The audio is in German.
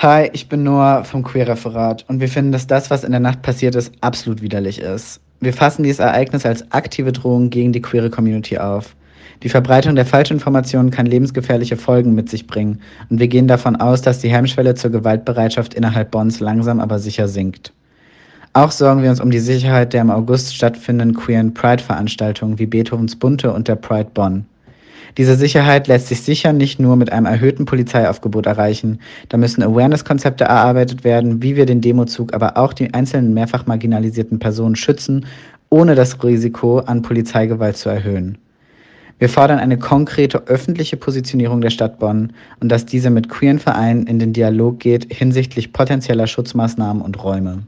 Hi, ich bin Noah vom Queer-Referat und wir finden, dass das, was in der Nacht passiert ist, absolut widerlich ist. Wir fassen dieses Ereignis als aktive Drohung gegen die queere Community auf. Die Verbreitung der Falschinformationen kann lebensgefährliche Folgen mit sich bringen und wir gehen davon aus, dass die Hemmschwelle zur Gewaltbereitschaft innerhalb Bonns langsam aber sicher sinkt. Auch sorgen wir uns um die Sicherheit der im August stattfindenden queeren Pride-Veranstaltungen wie Beethovens Bunte und der Pride Bonn. Diese Sicherheit lässt sich sicher nicht nur mit einem erhöhten Polizeiaufgebot erreichen. Da müssen Awareness-Konzepte erarbeitet werden, wie wir den Demozug, aber auch die einzelnen mehrfach marginalisierten Personen schützen, ohne das Risiko an Polizeigewalt zu erhöhen. Wir fordern eine konkrete öffentliche Positionierung der Stadt Bonn und dass diese mit queeren Vereinen in den Dialog geht hinsichtlich potenzieller Schutzmaßnahmen und Räume.